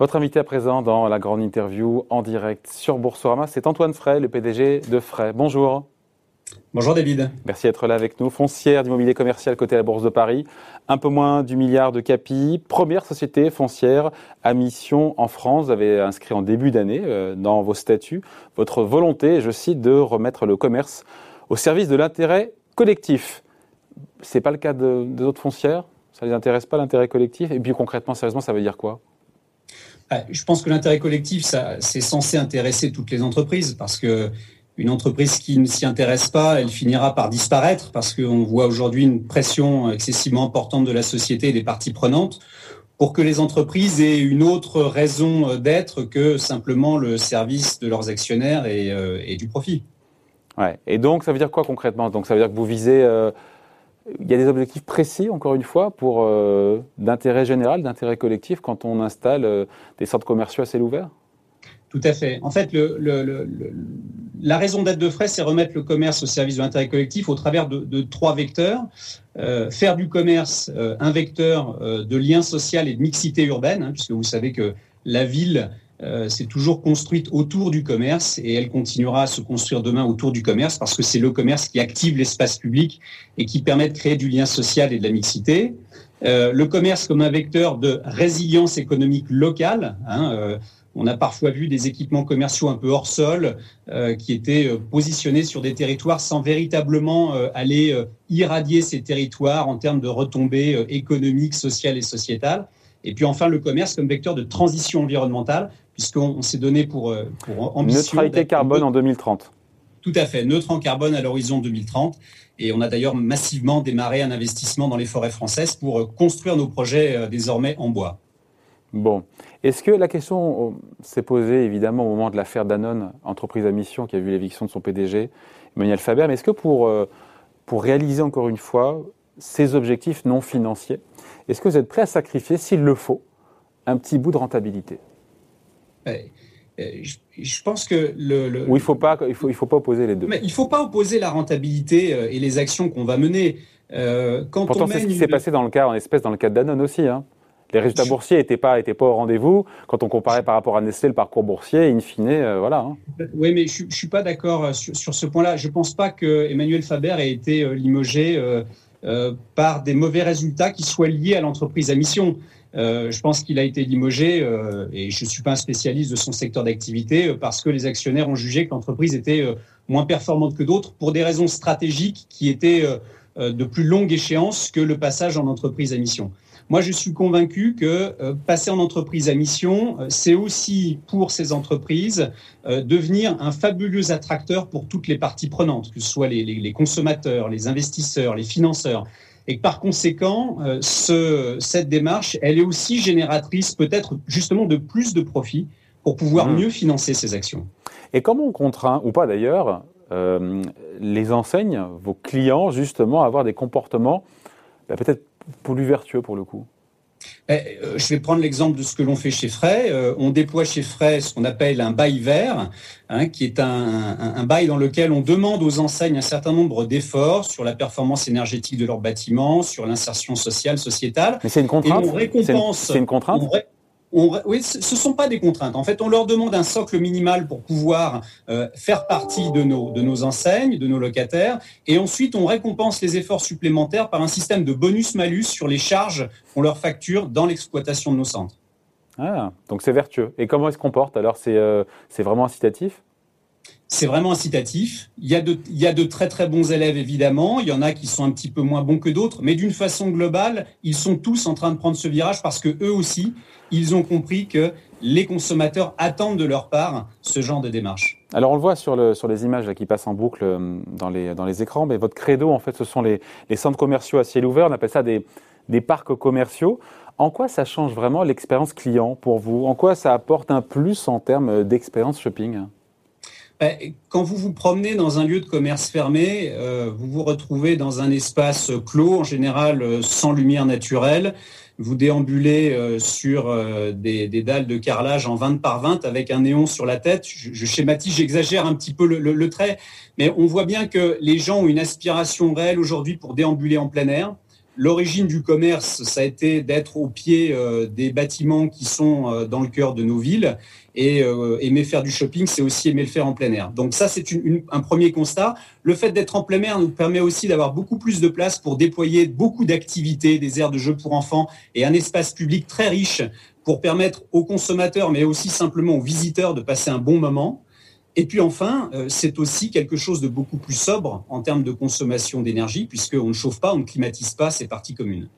Votre invité à présent dans la grande interview en direct sur Boursorama, c'est Antoine Frey, le PDG de Frey. Bonjour. Bonjour David. Merci d'être là avec nous. Foncière d'immobilier commercial côté à la Bourse de Paris, un peu moins du milliard de capi. Première société foncière à mission en France. Vous avez inscrit en début d'année euh, dans vos statuts votre volonté, je cite, de remettre le commerce au service de l'intérêt collectif. C'est pas le cas de, d'autres foncières? Ça les intéresse pas l'intérêt collectif? Et puis concrètement, sérieusement, ça veut dire quoi? Je pense que l'intérêt collectif, c'est censé intéresser toutes les entreprises parce que une entreprise qui ne s'y intéresse pas, elle finira par disparaître parce qu'on voit aujourd'hui une pression excessivement importante de la société et des parties prenantes pour que les entreprises aient une autre raison d'être que simplement le service de leurs actionnaires et, euh, du profit. Et donc, ça veut dire quoi concrètement? Ça veut dire que vous visez euh, il y a des objectifs précis, encore une fois, pour euh, d'intérêt général, d'intérêt collectif, quand on installe euh, des centres commerciaux à ciel ouvert? Tout à fait. En fait, la raison d'être de frais, c'est remettre le commerce au service de l'intérêt collectif au travers de, trois vecteurs. Euh, faire du commerce un vecteur de lien social et de mixité urbaine, hein, puisque vous savez que la ville euh, c'est toujours construite autour du commerce et elle continuera à se construire demain autour du commerce parce que c'est le commerce qui active l'espace public et qui permet de créer du lien social et de la mixité. Euh, le commerce comme un vecteur de résilience économique locale. Hein, euh, on a parfois vu des équipements commerciaux un peu hors sol qui étaient positionnés sur des territoires sans véritablement aller irradier ces territoires en termes de retombées économiques, sociales et sociétales. Et puis enfin, le commerce comme vecteur de transition environnementale, puisqu'on s'est donné pour, euh, pour ambition... Neutralité carbone en 2030. Tout à fait, neutre en carbone à l'horizon 2030. Et on a d'ailleurs massivement démarré un investissement dans les forêts françaises pour euh, construire nos projets euh, désormais en bois. Bon. Est-ce que la question s'est posée évidemment au moment de l'affaire Danone, entreprise à mission qui a vu l'éviction de son PDG, Emmanuel Faber, mais est-ce que pour, pour réaliser encore une fois ces objectifs non financiers, est-ce que vous êtes prêt à sacrifier, s'il le faut, un petit bout de rentabilité? Je pense que le, il faut pas il faut il faut pas opposer les deux. Mais il faut pas opposer la rentabilité euh, et les actions qu'on va mener. Euh, quand Pourtant, c'est ce qui s'est passé dans le cas en espèce dans le cas de Danone aussi. Hein. Les résultats boursiers n'étaient pas étaient pas au rendez-vous quand on comparait par rapport à Nestlé le parcours boursier. In fine, voilà. Hein. Oui, mais je, ne suis pas d'accord sur, ce point-là. Je pense pas que Emmanuel Faber ait été limogé. Euh, par des mauvais résultats qui soient liés à l'entreprise à mission. Euh, je pense qu'il a été limogé, euh, et je ne suis pas un spécialiste de son secteur d'activité, parce que les actionnaires ont jugé que l'entreprise était moins performante que d'autres pour des raisons stratégiques qui étaient de plus longue échéance que le passage en entreprise à mission. Moi, je suis convaincu que euh, passer en entreprise à mission, euh, c'est aussi pour ces entreprises euh, devenir un fabuleux attracteur pour toutes les parties prenantes, que ce soit les, consommateurs, les investisseurs, les financeurs. Et par conséquent, cette démarche, elle est aussi génératrice peut-être justement de plus de profits pour pouvoir mmh. mieux financer ces actions. Et comment on contraint, ou pas d'ailleurs, les enseignes, vos clients, justement, à avoir des comportements bah, peut-être plus vertueux pour le coup? euh, je vais prendre l'exemple de ce que l'on fait chez Frey. Euh, on déploie chez Frey ce qu'on appelle un bail vert, hein, qui est un, bail dans lequel on demande aux enseignes un certain nombre d'efforts sur la performance énergétique de leurs bâtiments, sur l'insertion sociale, sociétale. Mais c'est une contrainte. C'est une, contrainte ce ne sont pas des contraintes. En fait, on leur demande un socle minimal pour pouvoir euh, faire partie de nos, enseignes, de nos locataires, et ensuite on récompense les efforts supplémentaires par un système de bonus-malus sur les charges qu'on leur facture dans l'exploitation de nos centres. Ah, donc c'est vertueux. Et comment ils se comportent? Alors, c'est euh, vraiment incitatif? C'est vraiment incitatif. Il y, a de, très très bons élèves évidemment, il y en a qui sont un petit peu moins bons que d'autres, mais d'une façon globale, ils sont tous en train de prendre ce virage parce que eux aussi, ils ont compris que les consommateurs attendent de leur part ce genre de démarche. Alors on le voit sur, le, sur les images qui passent en boucle euh, dans les, écrans, mais votre credo en fait ce sont les, centres commerciaux à ciel ouvert, on appelle ça des, parcs commerciaux. En quoi ça change vraiment l'expérience client pour vous? En quoi ça apporte un plus en termes d'expérience shopping? Quand vous vous promenez dans un lieu de commerce fermé, euh, vous vous retrouvez dans un espace clos, en général euh, sans lumière naturelle. Vous déambulez euh, sur des, dalles de carrelage en 20 par 20 avec un néon sur la tête. Je, schématise, j'exagère un petit peu le, trait, mais on voit bien que les gens ont une aspiration réelle aujourd'hui pour déambuler en plein air. L'origine du commerce, ça a été d'être au pied euh, des bâtiments qui sont euh, dans le cœur de nos villes. Et euh, aimer faire du shopping, c'est aussi aimer le faire en plein air. Donc ça, c'est un premier constat. Le fait d'être en plein air nous permet aussi d'avoir beaucoup plus de place pour déployer beaucoup d'activités, des aires de jeux pour enfants et un espace public très riche pour permettre aux consommateurs, mais aussi simplement aux visiteurs de passer un bon moment. Et puis enfin, euh, c'est aussi quelque chose de beaucoup plus sobre en termes de consommation d'énergie, puisqu'on ne chauffe pas, on ne climatise pas ces parties communes.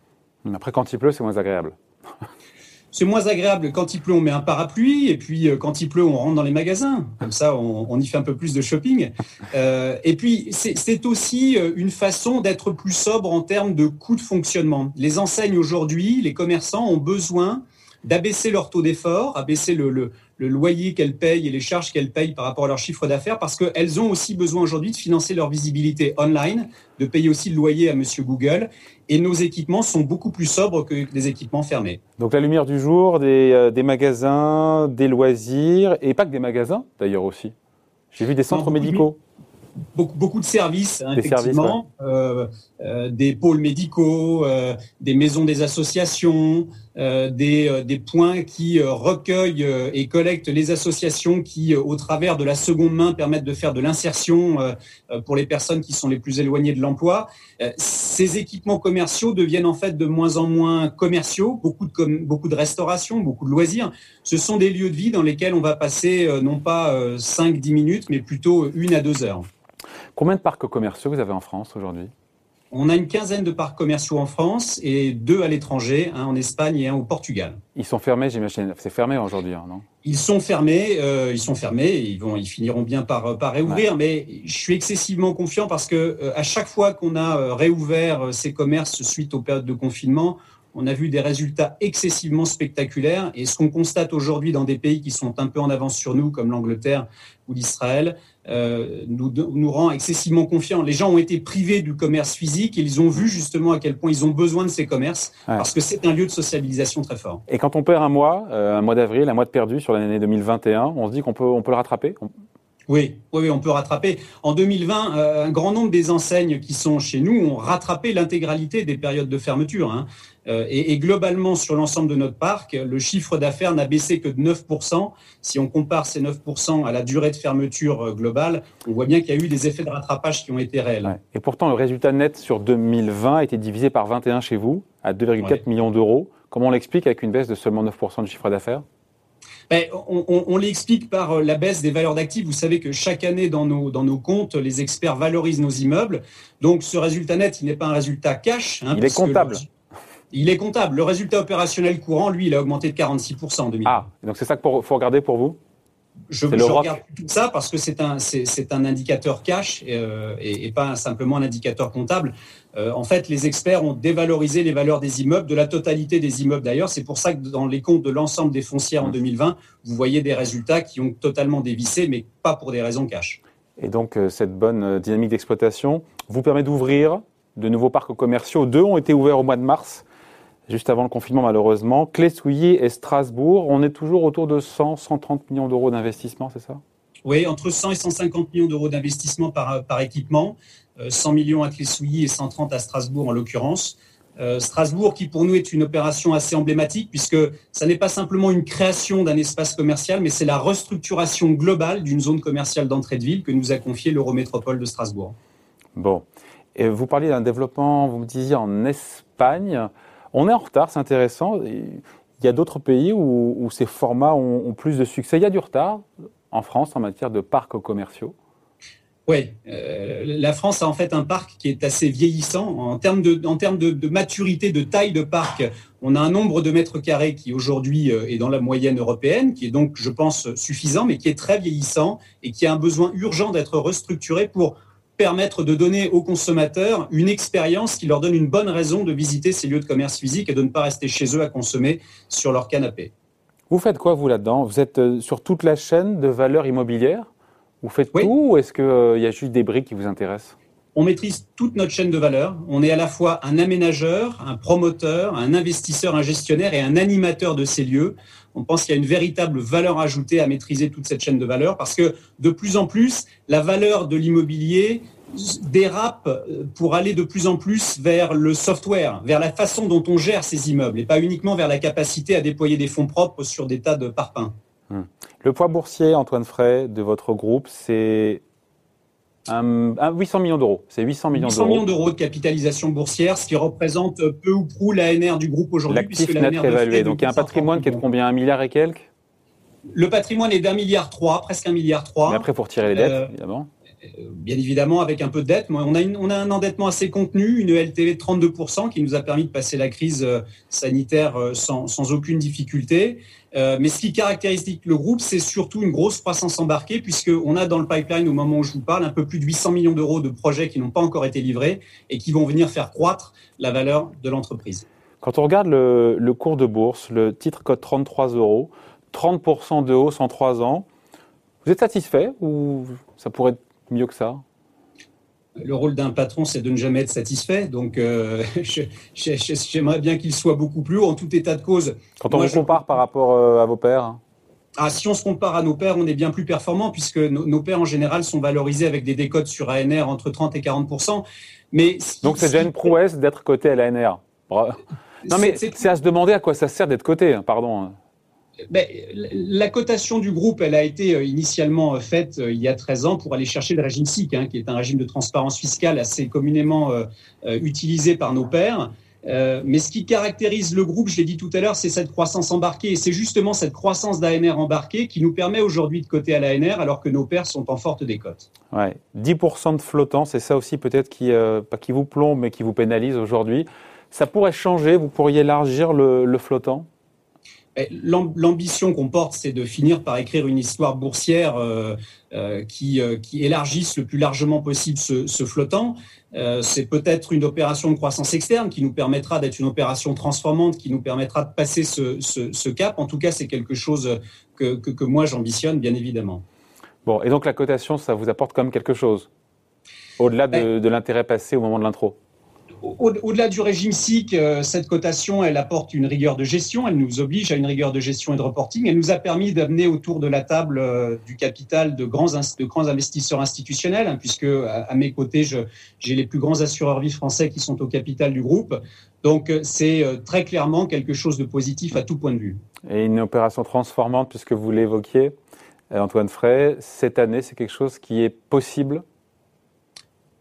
Après, quand il pleut, c'est moins agréable. C'est moins agréable. Quand il pleut, on met un parapluie. Et puis, euh, quand il pleut, on rentre dans les magasins. Comme ça, on, y fait un peu plus de shopping. Euh, et puis, c'est aussi une façon d'être plus sobre en termes de coûts de fonctionnement. Les enseignes aujourd'hui, les commerçants ont besoin d'abaisser leur taux d'effort, abaisser le, le, le loyer qu'elles payent et les charges qu'elles payent par rapport à leur chiffre d'affaires, parce qu'elles ont aussi besoin aujourd'hui de financer leur visibilité online, de payer aussi le loyer à Monsieur Google. Et nos équipements sont beaucoup plus sobres que des équipements fermés. Donc la lumière du jour, des, euh, des magasins, des loisirs, et pas que des magasins d'ailleurs aussi. J'ai vu des centres médicaux beaucoup, beaucoup de services, hein, effectivement, euh, euh, des pôles médicaux, euh, des maisons des associations, des, des, points qui recueillent et collectent les associations qui, au travers de la seconde main, permettent de faire de l'insertion pour les personnes qui sont les plus éloignées de l'emploi. ces équipements commerciaux deviennent en fait de moins en moins commerciaux, beaucoup de, beaucoup de restauration, beaucoup de loisirs. Ce sont des lieux de vie dans lesquels on va passer non pas 5-10 minutes, mais plutôt une à deux heures. Combien de parcs commerciaux vous avez en France aujourd'hui? On a une quinzaine de parcs commerciaux en France et deux à l'étranger, un en Espagne et un au Portugal. Ils sont fermés, j'imagine. C'est fermé aujourd'hui, hein, non? Ils sont fermés, euh, ils sont fermés. Ils vont, ils finiront bien par par réouvrir. Mais je suis excessivement confiant parce que euh, à chaque fois qu'on a euh, réouvert ces commerces suite aux périodes de confinement, on a vu des résultats excessivement spectaculaires. Et ce qu'on constate aujourd'hui dans des pays qui sont un peu en avance sur nous, comme l'Angleterre ou l'Israël, euh, nous, nous rend excessivement confiants. Les gens ont été privés du commerce physique et ils ont vu justement à quel point ils ont besoin de ces commerces parce que c'est un lieu de socialisation très fort. Et quand on perd un mois, euh, un mois d'avril, un mois de perdu sur l'année 2021, on se dit qu'on peut, on peut le rattraper? Oui, oui, on peut rattraper. En 2020, euh, un grand nombre des enseignes qui sont chez nous ont rattrapé l'intégralité des périodes de fermeture. Hein. Euh, et, globalement, sur l'ensemble de notre parc, le chiffre d'affaires n'a baissé que de 9%. Si on compare ces 9% à la durée de fermeture euh, globale, on voit bien qu'il y a eu des effets de rattrapage qui ont été réels. Et pourtant, le résultat net sur 2020 a été divisé par 21 chez vous, à 2,4 millions d'euros. Comment on l'explique avec une baisse de seulement 9% du chiffre d'affaires? Ben, on, l'explique par euh, la baisse des valeurs d'actifs. Vous savez que chaque année, dans nos, dans nos comptes, les experts valorisent nos immeubles. Donc, ce résultat net, il n'est pas un résultat cash. Hein, il est comptable. il est comptable. Le résultat opérationnel courant, lui, il a augmenté de 46% en 2020. Ah, donc c'est ça qu'il faut regarder pour vous? Je, regarde tout ça parce que c'est un, c'est, un indicateur cash euh, et, pas simplement un indicateur comptable. Euh, en fait, les experts ont dévalorisé les valeurs des immeubles, de la totalité des immeubles d'ailleurs. C'est pour ça que dans les comptes de l'ensemble des foncières en 2020, mmh. vous voyez des résultats qui ont totalement dévissé, mais pas pour des raisons cash. Et donc, euh, cette bonne dynamique d'exploitation vous permet d'ouvrir de nouveaux parcs commerciaux. Deux ont été ouverts au mois de mars juste avant le confinement malheureusement. Clé-Souilly et Strasbourg, on est toujours autour de 100, 130 millions d'euros d'investissement, c'est ça? Oui, entre 100 et 150 millions d'euros d'investissement par, par équipement, 100 euh, millions à Clé-Souilly et 130 à Strasbourg en l'occurrence. Euh, Strasbourg, qui pour nous est une opération assez emblématique, puisque ça n'est pas simplement une création d'un espace commercial, mais c'est la restructuration globale d'une zone commerciale d'entrée de ville que nous a confié l'Eurométropole de Strasbourg. Bon. Et vous parliez d'un développement, vous me disiez, en Espagne. On est en retard, c'est intéressant. Il y a d'autres pays où, ces formats ont, plus de succès. Il y a du retard en France en matière de parcs commerciaux. Oui, euh, la France a en fait un parc qui est assez vieillissant en termes de, maturité, de taille de parc. On a un nombre de mètres carrés qui aujourd'hui euh, est dans la moyenne européenne, qui est donc, je pense, suffisant, mais qui est très vieillissant et qui a un besoin urgent d'être restructuré pour permettre de donner aux consommateurs une expérience qui leur donne une bonne raison de visiter ces lieux de commerce physique et de ne pas rester chez eux à consommer sur leur canapé. Vous faites quoi, vous, là-dedans? Vous êtes euh, sur toute la chaîne de valeur immobilière Vous faites tout ou est-ce qu'il euh, y a juste des briques qui vous intéressent? On maîtrise toute notre chaîne de valeur. On est à la fois un aménageur, un promoteur, un investisseur, un gestionnaire et un animateur de ces lieux. On pense qu'il y a une véritable valeur ajoutée à maîtriser toute cette chaîne de valeur parce que de plus en plus, la valeur de l'immobilier dérape pour aller de plus en plus vers le software, vers la façon dont on gère ces immeubles, et pas uniquement vers la capacité à déployer des fonds propres sur des tas de parpaings. Hmm. Le poids boursier, Antoine Frey, de votre groupe, c'est 800 millions d'euros. C'est 800 millions d'euros. 800 millions d'euros de capitalisation boursière, ce qui représente peu ou prou l'ANR du groupe aujourd'hui. L'actif net évalué. Donc il y a un patrimoine qui est de combien? Un milliard et quelques? Le patrimoine est d'un milliard trois, presque un milliard trois. Mais après, pour tirer les dettes, euh, évidemment bien évidemment avec un peu de dette. On a, on a un endettement assez contenu, une LTV de 32% qui nous a permis de passer la crise euh, sanitaire euh, sans, aucune difficulté. Euh, mais ce qui caractérise le groupe, c'est surtout une grosse croissance embarquée, puisqu'on a dans le pipeline, au moment où je vous parle, un peu plus de 800 millions d'euros de projets qui n'ont pas encore été livrés et qui vont venir faire croître la valeur de l'entreprise. Quand on regarde le, le, cours de bourse, le titre cote 33 euros, 30% de hausse en 3 ans. Vous êtes satisfait ou ça pourrait être mieux que ça le rôle d'un patron, c'est de ne jamais être satisfait. Donc, euh, j'aimerais bien qu'il soit beaucoup plus haut en tout état de cause. Quand on se compare par rapport euh, à vos pairs ah, si on se compare à nos pairs, on est bien plus performant puisque nos, pairs en général sont valorisés avec des décotes sur ANR entre 30 et 40 Mais Donc c'est déjà une prouesse d'être coté à l'ANR. Non mais c'est à se demander à quoi ça sert d'être coté, hein, pardon. Ben, la cotation du groupe, elle a été euh, initialement euh, faite euh, il y a 13 ans pour aller chercher le régime SIC, hein, qui est un régime de transparence fiscale assez communément utilisé par nos pairs. mais ce qui caractérise le groupe, je l'ai dit tout à l'heure, c'est cette croissance embarquée. Et c'est justement cette croissance d'ANR embarquée qui nous permet aujourd'hui de coter à l'ANR alors que nos pairs sont en forte décote. Ouais. 10% de flottant, c'est ça aussi peut-être qui, qui vous plombe, mais qui vous pénalise aujourd'hui. Ça pourrait changer, vous pourriez élargir le flottant? L'ambition qu'on porte, c'est de finir par écrire une histoire boursière euh, euh, qui, euh, qui, élargisse le plus largement possible ce, flottant. c'est peut-être une opération de croissance externe qui nous permettra d'être une opération transformante, qui nous permettra de passer ce, cap. En tout cas, c'est quelque chose que, que, moi j'ambitionne, bien évidemment. Bon, et donc la cotation, ça vous apporte quand même quelque chose, au-delà de, de l'intérêt passé au moment de l'intro? Au-delà du régime SIC, euh, cette cotation, elle apporte une rigueur de gestion, elle nous oblige à une rigueur de gestion et de reporting. Elle nous a permis d'amener autour de la table euh, du capital de grands, de grands investisseurs institutionnels, hein, puisque à, mes côtés, j'ai les plus grands assureurs vie français qui sont au capital du groupe. Donc euh, c'est très clairement quelque chose de positif à tout point de vue. Et une opération transformante, puisque vous l'évoquiez, Antoine Frey, cette année, c'est quelque chose qui est possible?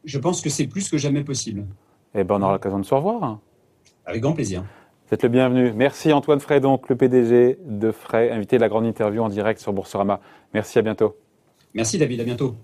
Je pense que c'est plus que jamais possible. Eh ben, on aura l'occasion de se revoir. Avec grand plaisir. Vous êtes le bienvenu. Merci Antoine Frey, donc le PDG de Frey, invité de la grande interview en direct sur Boursorama. Merci, à bientôt. Merci David, à bientôt.